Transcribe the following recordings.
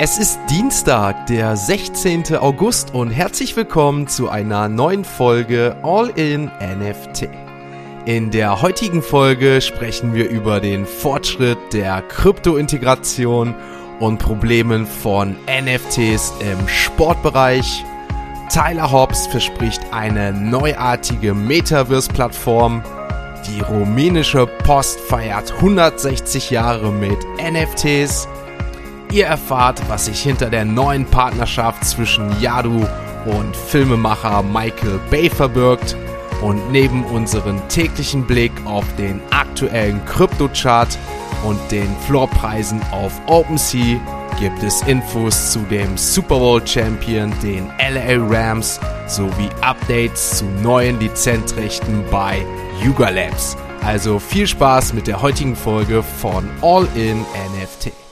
Es ist Dienstag, der 16. August und herzlich willkommen zu einer neuen Folge All in NFT. In der heutigen Folge sprechen wir über den Fortschritt der Krypto-Integration und Problemen von NFTs im Sportbereich. Tyler Hobbs verspricht eine neuartige Metaverse-Plattform. Die rumänische Post feiert 160 Jahre mit NFTs Ihr erfahrt, was sich hinter der neuen Partnerschaft zwischen Yadu und Filmemacher Michael Bay verbirgt. Und neben unserem täglichen Blick auf den aktuellen Kryptochart und den Floorpreisen auf OpenSea gibt es Infos zu dem Super Bowl Champion, den LA Rams, sowie Updates zu neuen Lizenzrechten bei Yuga Labs. Also viel Spaß mit der heutigen Folge von All in NFT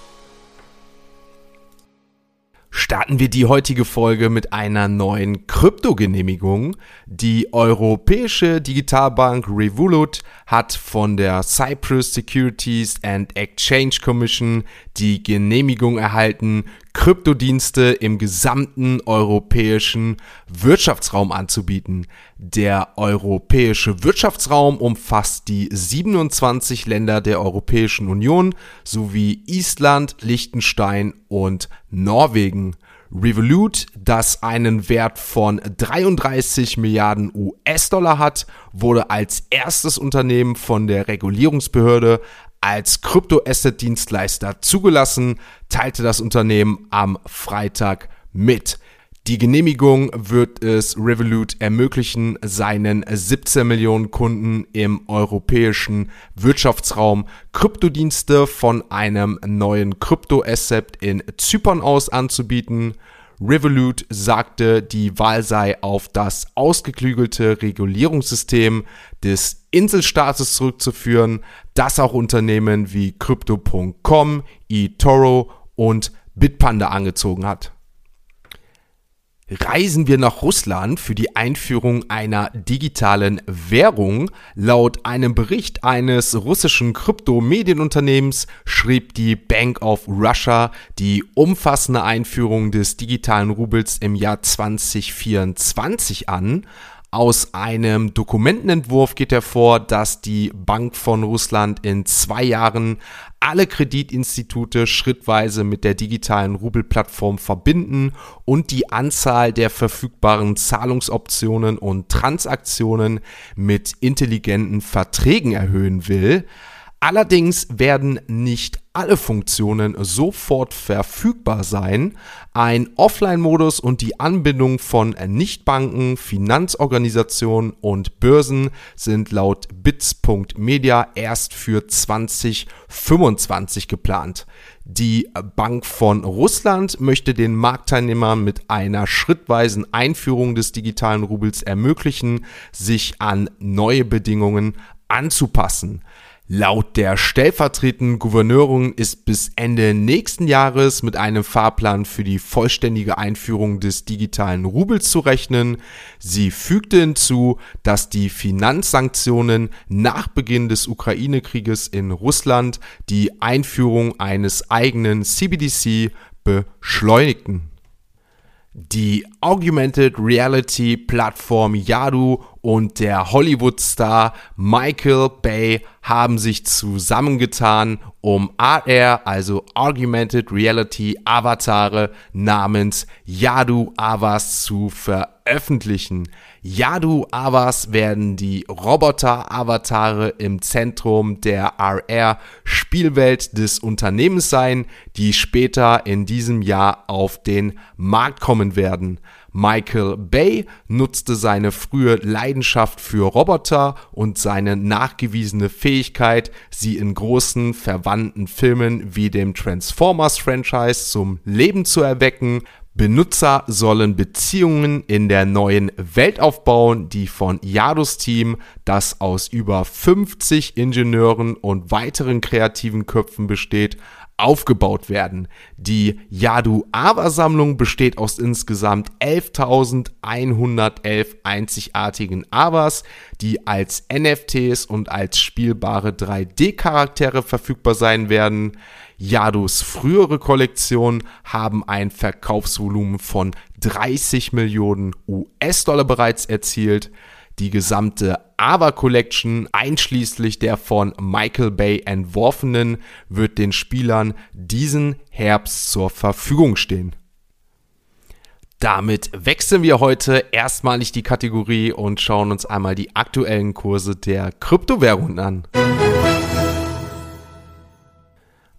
starten wir die heutige Folge mit einer neuen Kryptogenehmigung. Die europäische Digitalbank Revolut hat von der Cyprus Securities and Exchange Commission die Genehmigung erhalten, Kryptodienste im gesamten europäischen Wirtschaftsraum anzubieten. Der europäische Wirtschaftsraum umfasst die 27 Länder der Europäischen Union sowie Island, Liechtenstein und Norwegen. Revolut, das einen Wert von 33 Milliarden US-Dollar hat, wurde als erstes Unternehmen von der Regulierungsbehörde als Krypto-Asset-Dienstleister zugelassen, teilte das Unternehmen am Freitag mit. Die Genehmigung wird es Revolut ermöglichen, seinen 17 Millionen Kunden im europäischen Wirtschaftsraum Kryptodienste von einem neuen Kryptoasset in Zypern aus anzubieten. Revolut sagte, die Wahl sei auf das ausgeklügelte Regulierungssystem des Inselstaates zurückzuführen, das auch Unternehmen wie Crypto.com, eToro und Bitpanda angezogen hat reisen wir nach Russland für die Einführung einer digitalen Währung. Laut einem Bericht eines russischen Kryptomedienunternehmens schrieb die Bank of Russia die umfassende Einführung des digitalen Rubels im Jahr 2024 an. Aus einem Dokumentenentwurf geht hervor, dass die Bank von Russland in zwei Jahren alle Kreditinstitute schrittweise mit der digitalen Rubelplattform verbinden und die Anzahl der verfügbaren Zahlungsoptionen und Transaktionen mit intelligenten Verträgen erhöhen will. Allerdings werden nicht alle Funktionen sofort verfügbar sein. Ein Offline-Modus und die Anbindung von Nichtbanken, Finanzorganisationen und Börsen sind laut bits.media erst für 2025 geplant. Die Bank von Russland möchte den Marktteilnehmern mit einer schrittweisen Einführung des digitalen Rubels ermöglichen, sich an neue Bedingungen anzupassen. Laut der stellvertretenden Gouverneurin ist bis Ende nächsten Jahres mit einem Fahrplan für die vollständige Einführung des digitalen Rubels zu rechnen. Sie fügte hinzu, dass die Finanzsanktionen nach Beginn des Ukraine-Krieges in Russland die Einführung eines eigenen CBDC beschleunigten. Die Augmented Reality Plattform Yadu und der Hollywood-Star Michael Bay haben sich zusammengetan, um AR, also Augmented Reality Avatare namens Yadu Avas zu veröffentlichen. Yadu Avas werden die Roboter-Avatare im Zentrum der AR-Spielwelt des Unternehmens sein, die später in diesem Jahr auf den Markt kommen werden. Michael Bay nutzte seine frühe Leidenschaft für Roboter und seine nachgewiesene Fähigkeit, sie in großen verwandten Filmen wie dem Transformers-Franchise zum Leben zu erwecken. Benutzer sollen Beziehungen in der neuen Welt aufbauen, die von Yadus Team, das aus über 50 Ingenieuren und weiteren kreativen Köpfen besteht, aufgebaut werden. Die Yadu Awa Sammlung besteht aus insgesamt 11.111 einzigartigen Awas, die als NFTs und als spielbare 3D-Charaktere verfügbar sein werden. Yadus frühere Kollektionen haben ein Verkaufsvolumen von 30 Millionen US-Dollar bereits erzielt. Die gesamte Ava Collection, einschließlich der von Michael Bay entworfenen, wird den Spielern diesen Herbst zur Verfügung stehen. Damit wechseln wir heute erstmalig die Kategorie und schauen uns einmal die aktuellen Kurse der Kryptowährungen an.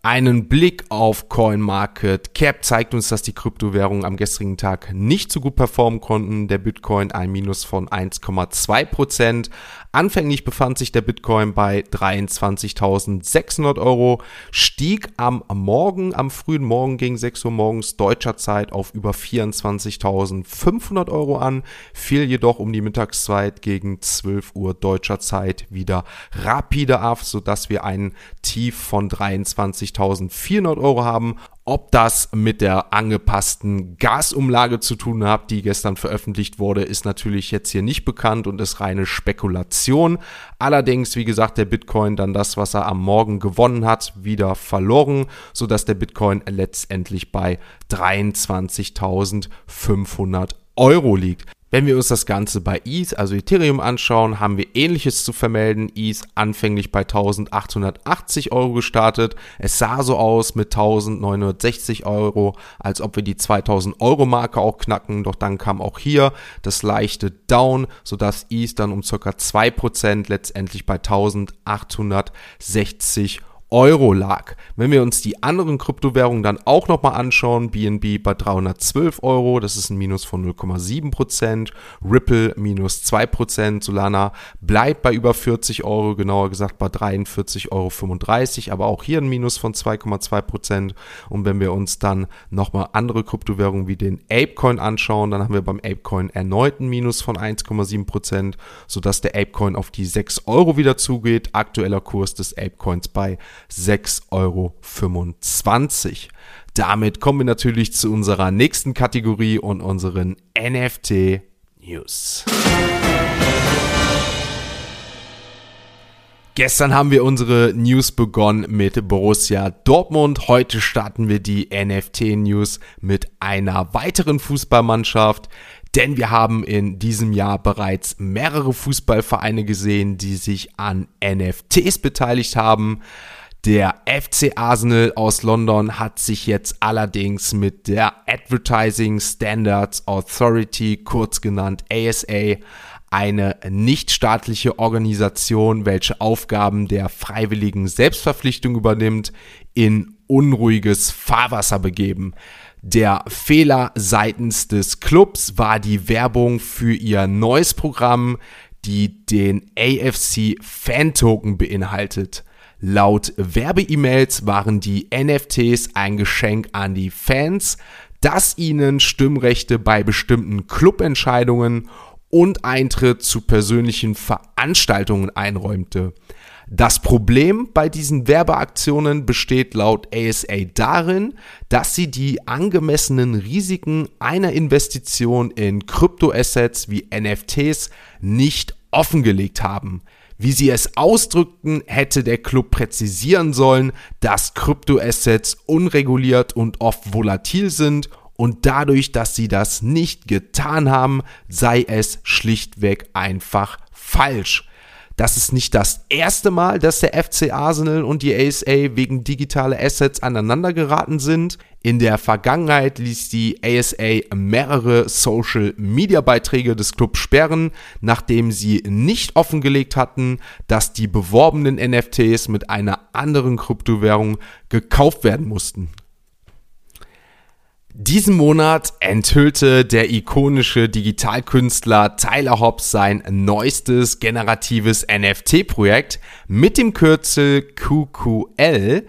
Einen Blick auf CoinMarketCap zeigt uns, dass die Kryptowährungen am gestrigen Tag nicht so gut performen konnten. Der Bitcoin ein Minus von 1,2 Prozent. Anfänglich befand sich der Bitcoin bei 23.600 Euro, stieg am Morgen, am frühen Morgen gegen 6 Uhr morgens deutscher Zeit auf über 24.500 Euro an, fiel jedoch um die Mittagszeit gegen 12 Uhr deutscher Zeit wieder rapide ab, sodass wir einen Tief von 23.400 Euro haben ob das mit der angepassten Gasumlage zu tun hat, die gestern veröffentlicht wurde, ist natürlich jetzt hier nicht bekannt und ist reine Spekulation. Allerdings, wie gesagt, der Bitcoin dann das, was er am Morgen gewonnen hat, wieder verloren, sodass der Bitcoin letztendlich bei 23.500 Euro liegt. Wenn wir uns das Ganze bei ETH, also Ethereum, anschauen, haben wir ähnliches zu vermelden. ETH anfänglich bei 1880 Euro gestartet. Es sah so aus mit 1960 Euro, als ob wir die 2000 Euro Marke auch knacken. Doch dann kam auch hier das leichte Down, sodass ETH dann um circa 2% letztendlich bei 1860 Euro Euro lag. Wenn wir uns die anderen Kryptowährungen dann auch nochmal anschauen, BNB bei 312 Euro, das ist ein Minus von 0,7%, Ripple minus 2%, Solana bleibt bei über 40 Euro, genauer gesagt bei 43,35 Euro, aber auch hier ein Minus von 2,2%. Und wenn wir uns dann nochmal andere Kryptowährungen wie den Apecoin anschauen, dann haben wir beim Apecoin erneut ein Minus von 1,7%, sodass der Apecoin auf die 6 Euro wieder zugeht. Aktueller Kurs des Apecoins bei 6,25 Euro. Damit kommen wir natürlich zu unserer nächsten Kategorie und unseren NFT News. Gestern haben wir unsere News begonnen mit Borussia Dortmund. Heute starten wir die NFT News mit einer weiteren Fußballmannschaft, denn wir haben in diesem Jahr bereits mehrere Fußballvereine gesehen, die sich an NFTs beteiligt haben. Der FC Arsenal aus London hat sich jetzt allerdings mit der Advertising Standards Authority, kurz genannt ASA, eine nichtstaatliche Organisation, welche Aufgaben der freiwilligen Selbstverpflichtung übernimmt, in unruhiges Fahrwasser begeben. Der Fehler seitens des Clubs war die Werbung für ihr neues Programm, die den AFC Fan Token beinhaltet. Laut Werbe-E-Mails waren die NFTs ein Geschenk an die Fans, das ihnen Stimmrechte bei bestimmten Clubentscheidungen und Eintritt zu persönlichen Veranstaltungen einräumte. Das Problem bei diesen Werbeaktionen besteht laut ASA darin, dass sie die angemessenen Risiken einer Investition in Kryptoassets wie NFTs nicht offengelegt haben. Wie sie es ausdrückten, hätte der Club präzisieren sollen, dass Kryptoassets unreguliert und oft volatil sind und dadurch, dass sie das nicht getan haben, sei es schlichtweg einfach falsch. Das ist nicht das erste Mal, dass der FC Arsenal und die ASA wegen digitaler Assets aneinander geraten sind. In der Vergangenheit ließ die ASA mehrere Social Media Beiträge des Clubs sperren, nachdem sie nicht offengelegt hatten, dass die beworbenen NFTs mit einer anderen Kryptowährung gekauft werden mussten. Diesen Monat enthüllte der ikonische Digitalkünstler Tyler Hobbs sein neuestes generatives NFT-Projekt mit dem Kürzel QQL.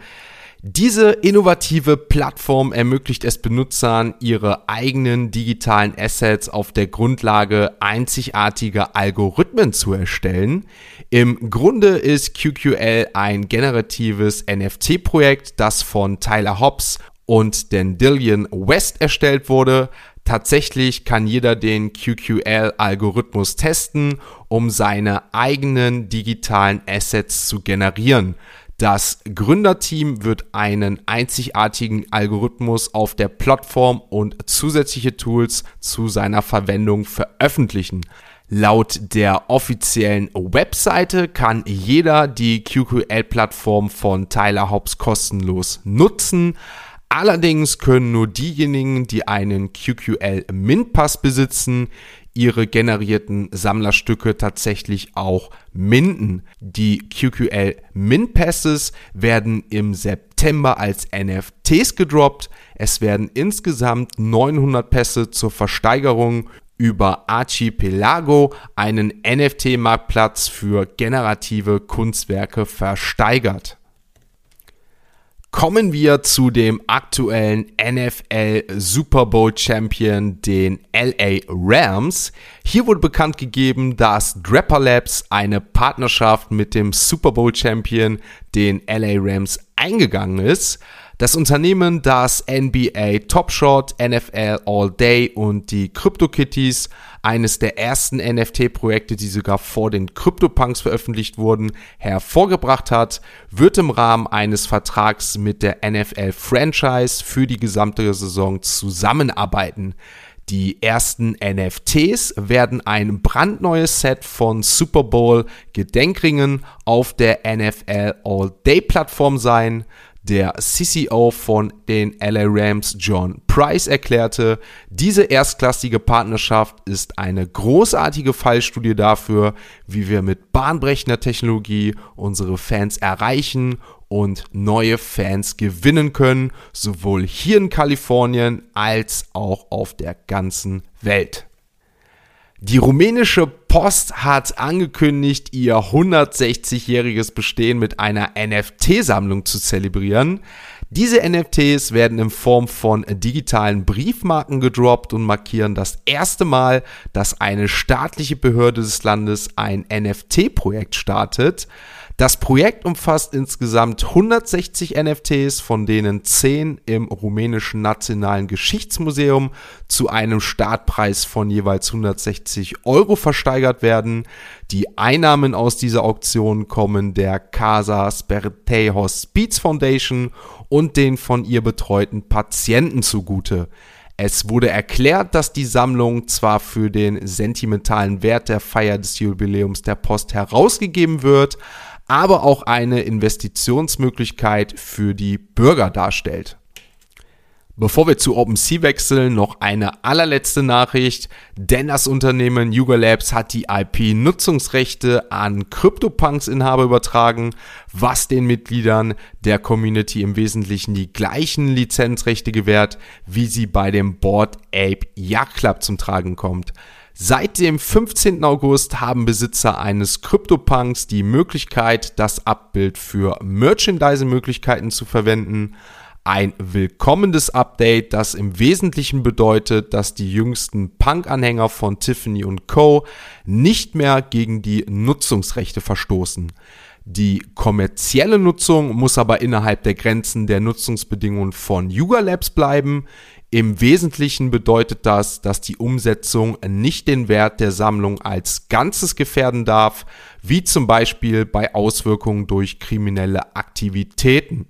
Diese innovative Plattform ermöglicht es Benutzern, ihre eigenen digitalen Assets auf der Grundlage einzigartiger Algorithmen zu erstellen. Im Grunde ist QQL ein generatives NFT-Projekt, das von Tyler Hobbs und Dandelion West erstellt wurde. Tatsächlich kann jeder den QQL-Algorithmus testen, um seine eigenen digitalen Assets zu generieren. Das Gründerteam wird einen einzigartigen Algorithmus auf der Plattform und zusätzliche Tools zu seiner Verwendung veröffentlichen. Laut der offiziellen Webseite kann jeder die QQL-Plattform von Tyler Hobbs kostenlos nutzen. Allerdings können nur diejenigen, die einen QQL Mint Pass besitzen, ihre generierten Sammlerstücke tatsächlich auch minden. Die QQL Mint Passes werden im September als NFTs gedroppt. Es werden insgesamt 900 Pässe zur Versteigerung über Archipelago, einen NFT-Marktplatz für generative Kunstwerke, versteigert. Kommen wir zu dem aktuellen NFL Super Bowl Champion, den LA Rams. Hier wurde bekannt gegeben, dass Draper Labs eine Partnerschaft mit dem Super Bowl Champion, den LA Rams, eingegangen ist. Das Unternehmen, das NBA Top Shot, NFL All Day und die CryptoKitties, eines der ersten NFT-Projekte, die sogar vor den CryptoPunks veröffentlicht wurden, hervorgebracht hat, wird im Rahmen eines Vertrags mit der NFL Franchise für die gesamte Saison zusammenarbeiten. Die ersten NFTs werden ein brandneues Set von Super Bowl Gedenkringen auf der NFL All Day Plattform sein. Der CCO von den LA Rams, John Price, erklärte, diese erstklassige Partnerschaft ist eine großartige Fallstudie dafür, wie wir mit bahnbrechender Technologie unsere Fans erreichen und neue Fans gewinnen können, sowohl hier in Kalifornien als auch auf der ganzen Welt. Die rumänische Post hat angekündigt, ihr 160-jähriges Bestehen mit einer NFT-Sammlung zu zelebrieren. Diese NFTs werden in Form von digitalen Briefmarken gedroppt und markieren das erste Mal, dass eine staatliche Behörde des Landes ein NFT-Projekt startet. Das Projekt umfasst insgesamt 160 NFTs, von denen 10 im rumänischen Nationalen Geschichtsmuseum zu einem Startpreis von jeweils 160 Euro versteigert werden. Die Einnahmen aus dieser Auktion kommen der Casa Spertejos Beats Foundation und den von ihr betreuten Patienten zugute. Es wurde erklärt, dass die Sammlung zwar für den sentimentalen Wert der Feier des Jubiläums der Post herausgegeben wird, aber auch eine Investitionsmöglichkeit für die Bürger darstellt. Bevor wir zu OpenSea wechseln, noch eine allerletzte Nachricht, denn das Unternehmen Yuga Labs hat die IP-Nutzungsrechte an CryptoPunks-Inhaber übertragen, was den Mitgliedern der Community im Wesentlichen die gleichen Lizenzrechte gewährt, wie sie bei dem Board Ape Yacht Club zum Tragen kommt. Seit dem 15. August haben Besitzer eines CryptoPunks die Möglichkeit, das Abbild für Merchandising-Möglichkeiten zu verwenden. Ein willkommenes Update, das im Wesentlichen bedeutet, dass die jüngsten Punk-Anhänger von Tiffany Co. nicht mehr gegen die Nutzungsrechte verstoßen. Die kommerzielle Nutzung muss aber innerhalb der Grenzen der Nutzungsbedingungen von Yuga Labs bleiben. Im Wesentlichen bedeutet das, dass die Umsetzung nicht den Wert der Sammlung als Ganzes gefährden darf, wie zum Beispiel bei Auswirkungen durch kriminelle Aktivitäten.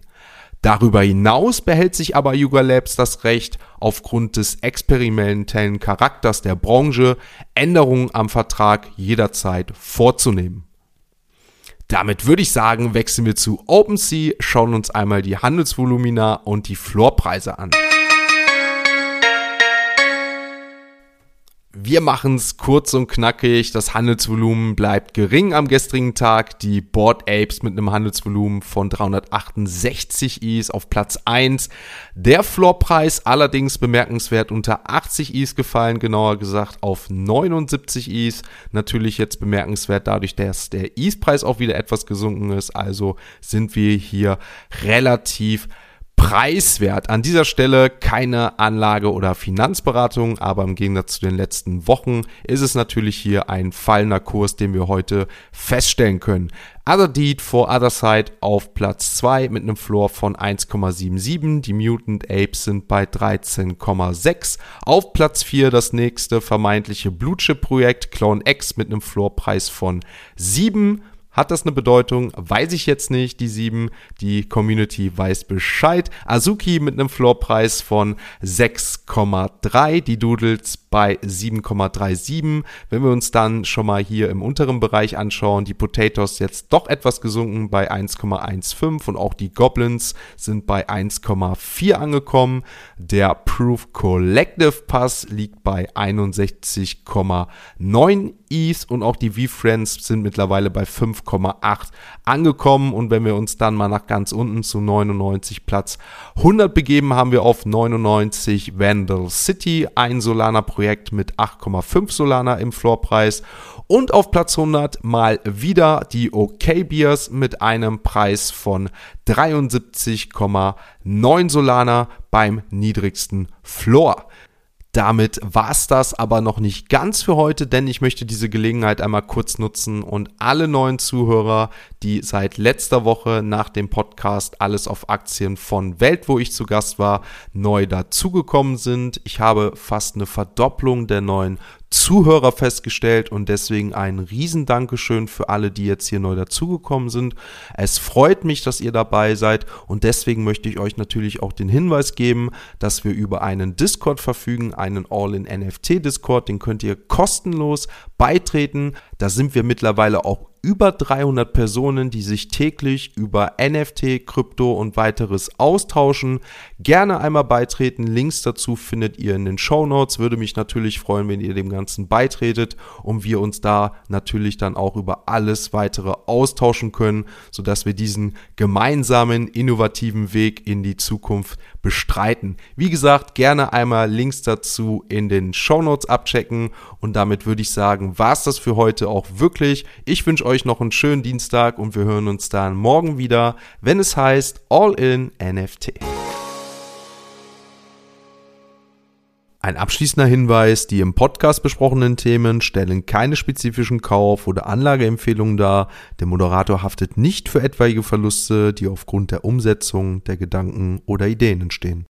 Darüber hinaus behält sich aber Yuga Labs das Recht, aufgrund des experimentellen Charakters der Branche Änderungen am Vertrag jederzeit vorzunehmen. Damit würde ich sagen, wechseln wir zu OpenSea, schauen uns einmal die Handelsvolumina und die Floorpreise an. Wir machen es kurz und knackig. Das Handelsvolumen bleibt gering am gestrigen Tag. Die Board Apes mit einem Handelsvolumen von 368 Is auf Platz 1. Der Floorpreis allerdings bemerkenswert unter 80 Is gefallen, genauer gesagt auf 79 Is. Natürlich jetzt bemerkenswert dadurch, dass der Is-Preis auch wieder etwas gesunken ist. Also sind wir hier relativ preiswert. An dieser Stelle keine Anlage- oder Finanzberatung, aber im Gegensatz zu den letzten Wochen ist es natürlich hier ein fallender Kurs, den wir heute feststellen können. Other Deed for Other Side auf Platz 2 mit einem Floor von 1,77. Die Mutant Apes sind bei 13,6. Auf Platz 4 das nächste vermeintliche Blue Chip Projekt Clone X mit einem Floorpreis von 7 Hat das eine Bedeutung? Weiß ich jetzt nicht. Die 7, die Community weiß Bescheid. Azuki mit einem Floorpreis von 6,3. Die Doodles bei 7,37. Wenn wir uns dann schon mal hier im unteren Bereich anschauen, die Potatoes jetzt doch etwas gesunken bei 1,15 und auch die Goblins sind bei 1,4 angekommen. Der Proof Collective Pass liegt bei 61,9 ETH und auch die V-Friends sind mittlerweile bei 5,8 angekommen. Und wenn wir uns dann mal nach ganz unten zu 99 Platz 100 begeben, haben wir auf 99 Vandal City, ein Solana-Projekt mit 8,5 Solana im Floorpreis. Und auf Platz 100 mal wieder die OK Beers mit einem Preis von 73,9 Solana beim niedrigsten Floor. Damit war's das aber noch nicht ganz für heute, denn ich möchte diese Gelegenheit einmal kurz nutzen und alle neuen Zuhörer, die seit letzter Woche nach dem Podcast Alles auf Aktien von Welt, wo ich zu Gast war, neu dazugekommen sind. Ich habe fast eine Verdopplung der neuen Zuhörer festgestellt und deswegen ein riesen Dankeschön für alle, die jetzt hier neu dazugekommen sind. Es freut mich, dass ihr dabei seid und deswegen möchte ich euch natürlich auch den Hinweis geben, dass wir über einen Discord verfügen, einen All-in-NFT Discord, den könnt ihr kostenlos beitreten. Da sind wir mittlerweile auch über 300 Personen, die sich täglich über NFT, Krypto und weiteres austauschen. Gerne einmal beitreten. Links dazu findet ihr in den Show Notes. Würde mich natürlich freuen, wenn ihr dem Ganzen beitretet und wir uns da natürlich dann auch über alles weitere austauschen können, sodass wir diesen gemeinsamen innovativen Weg in die Zukunft bestreiten. Wie gesagt, gerne einmal Links dazu in den Show Notes abchecken und damit würde ich sagen, war es das für heute auch wirklich. Ich wünsche euch noch einen schönen Dienstag und wir hören uns dann morgen wieder, wenn es heißt All in NFT. Ein abschließender Hinweis, die im Podcast besprochenen Themen stellen keine spezifischen Kauf- oder Anlageempfehlungen dar. Der Moderator haftet nicht für etwaige Verluste, die aufgrund der Umsetzung der Gedanken oder Ideen entstehen.